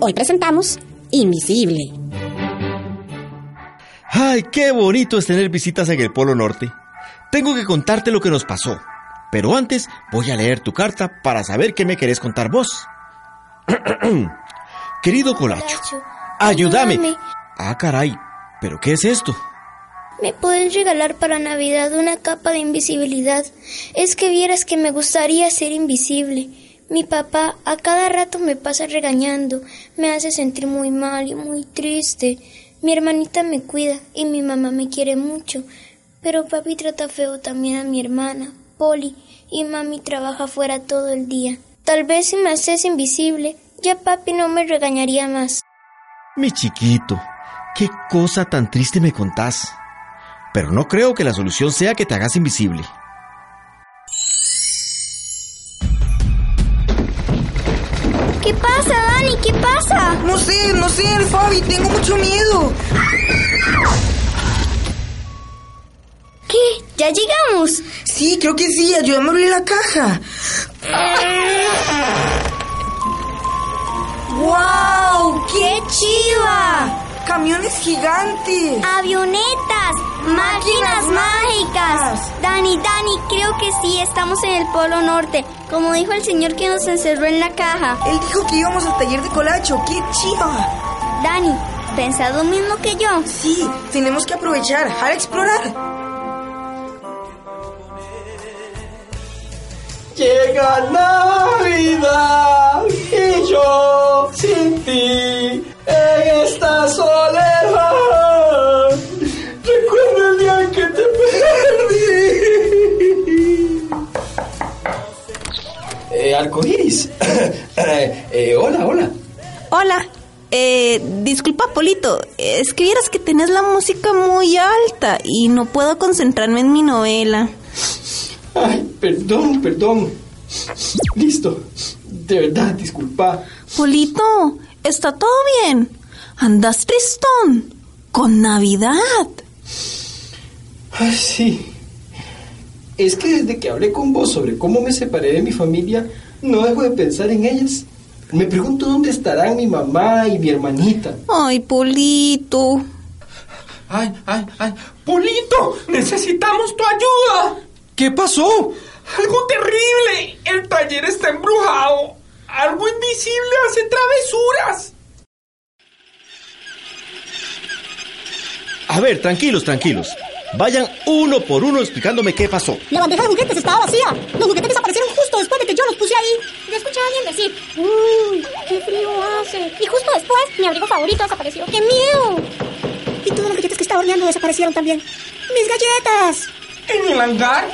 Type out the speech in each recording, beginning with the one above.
Hoy presentamos Invisible. Ay, qué bonito es tener visitas en el Polo Norte. Tengo que contarte lo que nos pasó. Pero antes voy a leer tu carta para saber qué me querés contar vos. Querido Colacho, ayúdame. Ah, caray, ¿pero qué es esto? ¿Me puedes regalar para Navidad una capa de invisibilidad? Es que vieras que me gustaría ser invisible. Mi papá a cada rato me pasa regañando, me hace sentir muy mal y muy triste. Mi hermanita me cuida y mi mamá me quiere mucho, pero papi trata feo también a mi hermana, Polly, y mami trabaja fuera todo el día. Tal vez si me haces invisible, ya papi no me regañaría más. Mi chiquito, qué cosa tan triste me contás. Pero no creo que la solución sea que te hagas invisible. ¿Qué pasa, Dani? ¿Qué pasa? No sé, no sé, Fabi, tengo mucho miedo. ¿Qué? ¿Ya llegamos? Sí, creo que sí, ayúdame a abrir la caja. ¡Wow! ¡Qué chiva! ¡Camiones gigantes! ¡Avionetas! ¡Máquinas mágicas! Dani, Dani, creo que sí, estamos en el Polo Norte, como dijo el señor que nos encerró en la caja. Él dijo que íbamos al taller de colacho. ¡Qué chiva! Dani, ¿pensás lo mismo que yo? Sí, tenemos que aprovechar, a explorar. Llega Navidad y yo sin ti en esta soledad. Es que vieras que tenés la música muy alta y no puedo concentrarme en mi novela. Ay, perdón, perdón. Listo. De verdad, disculpa. Polito, ¿está todo bien? ¿Andas tristón? ¿Con Navidad? Ay, sí. Es que desde que hablé con vos sobre cómo me separé de mi familia, no dejo de pensar en ellas. Me pregunto dónde estarán mi mamá y mi hermanita. Ay, Polito. Ay, ay, ay. Polito, necesitamos tu ayuda. ¿Qué pasó? Algo terrible. El taller está embrujado. Algo invisible hace travesuras. A ver, tranquilos, tranquilos. Vayan uno por uno explicándome qué pasó. La bandeja de juguetes estaba vacía. Los juguetes desaparecieron justo después de que yo los puse ahí. Yo escuché a alguien decir, uy, qué frío hace. Y justo después, mi abrigo favorito desapareció. ¡Qué miedo! Y todas las galletas que estaba horneando desaparecieron también. ¡Mis galletas! En el hangar,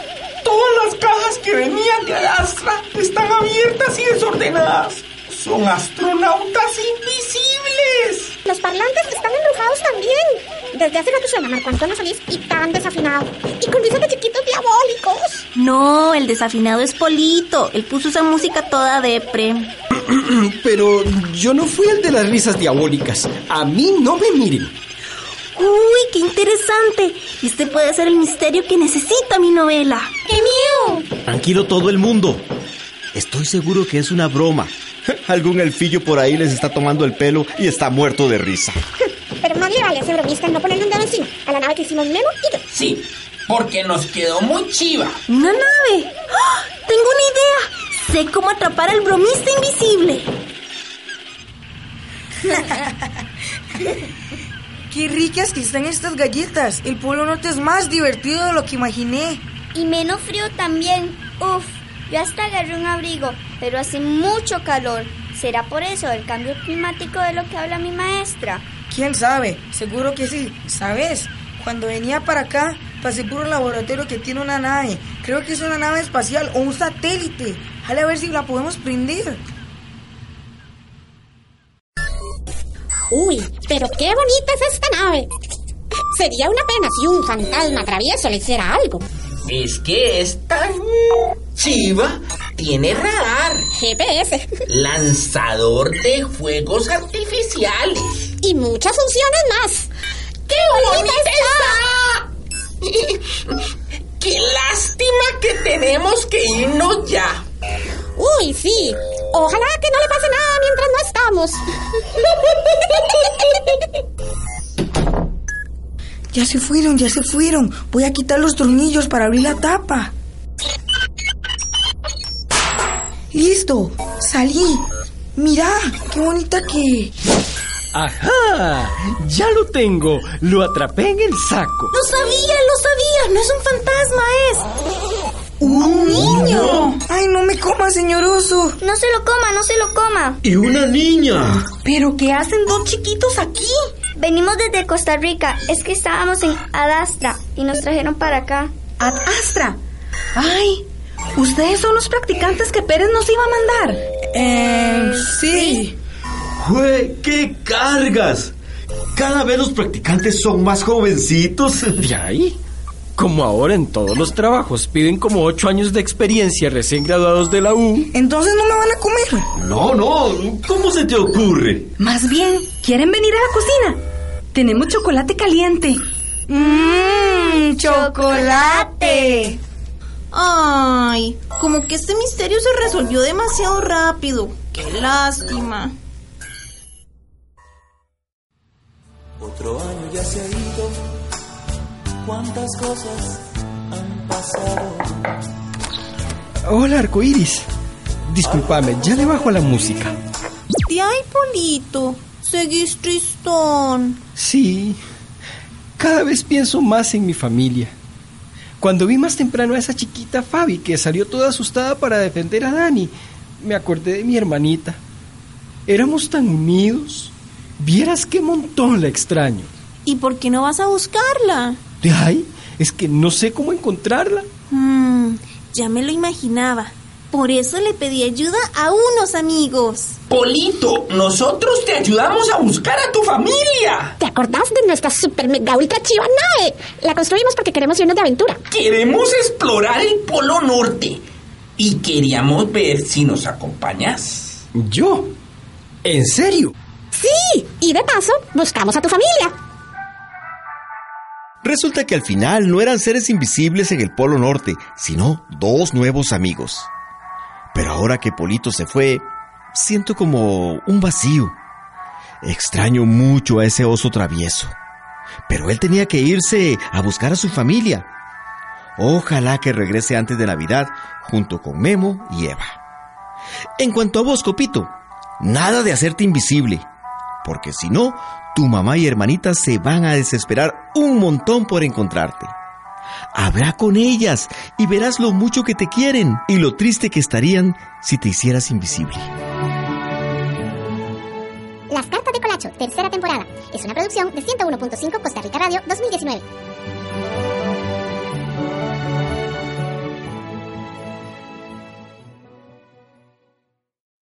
todas las cajas que venían de Alastra están abiertas y desordenadas. Son astronautas invisibles. Los parlantes están embrujados también. Desde hace rato suena Marco Antonio Solís y tan desafinado. Y con risas de chiquitos No, el desafinado es Polito. Él puso esa música toda depre. Pero yo no fui el de las risas diabólicas. A mí no me miren. Uy, qué interesante. Este puede ser el misterio que necesita mi novela. ¡Qué miedo! Tranquilo todo el mundo. Estoy seguro que es una broma. Algún elfillo por ahí les está tomando el pelo y está muerto de risa. Pero más le vale a ese bromista no ponerle un dedo encima a la nave que hicimos Memo y yo. Sí, porque nos quedó muy chiva. ¿Una nave? ¡Ah! Tengo una idea. Sé cómo atrapar al bromista invisible. Qué ricas que están estas galletas. El Polo Norte es más divertido de lo que imaginé. Y menos frío también. Uf, yo hasta agarré un abrigo, pero hace mucho calor. ¿Será por eso el cambio climático de lo que habla mi maestra? ¿Quién sabe? Seguro que sí. ¿Sabes? Cuando venía para acá, pasé por un laboratorio que tiene una nave. Creo que es una nave espacial o un satélite. Jale a ver si la podemos prender. Uy, pero qué bonita es esta nave. Sería una pena si un fantasma travieso le hiciera algo. Es que es tan chiva. Tiene radar, GPS lanzador de fuegos artificiales. y muchas funciones más. ¡Qué bonita está! ¡Qué lástima que tenemos que irnos ya! Uy, sí. Ojalá que no le pase nada mientras no estamos. Ya se fueron, ya se fueron. Voy a quitar los tornillos para abrir la tapa. Listo, salí. Mira, qué bonita que... ¡Ajá! Ya lo tengo. Lo atrapé en el saco. Lo sabía, lo sabía. No es un fantasma, es. ¡Un niño! ¡Ay, no me coma, señor oso! No se lo coma, no se lo coma. Y una niña. ¿Pero qué hacen dos chiquitos aquí? Venimos desde Costa Rica. Es que estábamos en Adastra y nos trajeron para acá. Ad Astra. Ay, ustedes son los practicantes que Pérez nos iba a mandar. Eh, sí. ¡Jue, qué cargas! Cada vez los practicantes son más jovencitos. ¿De ahí? Como ahora en todos los trabajos piden como ocho años de experiencia recién graduados de la U. Entonces no me van a comer. No, no, ¿cómo se te ocurre? Más bien, ¿quieren venir a la cocina? Tenemos chocolate caliente. ¡Mmm! ¡Chocolate! Ay, como que este misterio se resolvió demasiado rápido. Qué lástima. Otro año ya se ha ido. ¿Cuántas cosas han pasado? Hola, arcoiris. Disculpame, ya le bajo a la música. De ay, Polito, seguís tristón. Sí, cada vez pienso más en mi familia. Cuando vi más temprano a esa chiquita Fabi que salió toda asustada para defender a Dani, me acordé de mi hermanita. Éramos tan unidos. Vieras qué montón la extraño. ¿Y por qué no vas a buscarla? De ay, es que no sé cómo encontrarla. Mm, ya me lo imaginaba. Por eso le pedí ayuda a unos amigos. Polito, nosotros te ayudamos a buscar a tu familia. ¿Te acordás de nuestra super mega ultra chiva nave? La construimos porque queremos irnos de aventura. Queremos explorar el Polo Norte y queríamos ver si nos acompañas. ¿Yo? ¿En serio? Sí, y de paso, buscamos a tu familia. Resulta que al final no eran seres invisibles en el Polo Norte, sino dos nuevos amigos. Pero ahora que Polito se fue, siento como un vacío. Extraño mucho a ese oso travieso. Pero él tenía que irse a buscar a su familia. Ojalá que regrese antes de Navidad junto con Memo y Eva. En cuanto a vos, Copito, nada de hacerte invisible, porque si no, tu mamá y hermanita se van a desesperar un montón por encontrarte. Habla con ellas y verás lo mucho que te quieren y lo triste que estarían si te hicieras invisible. Las cartas de Colacho, tercera temporada. Es una producción de 101.5 Costa Rica Radio 2019.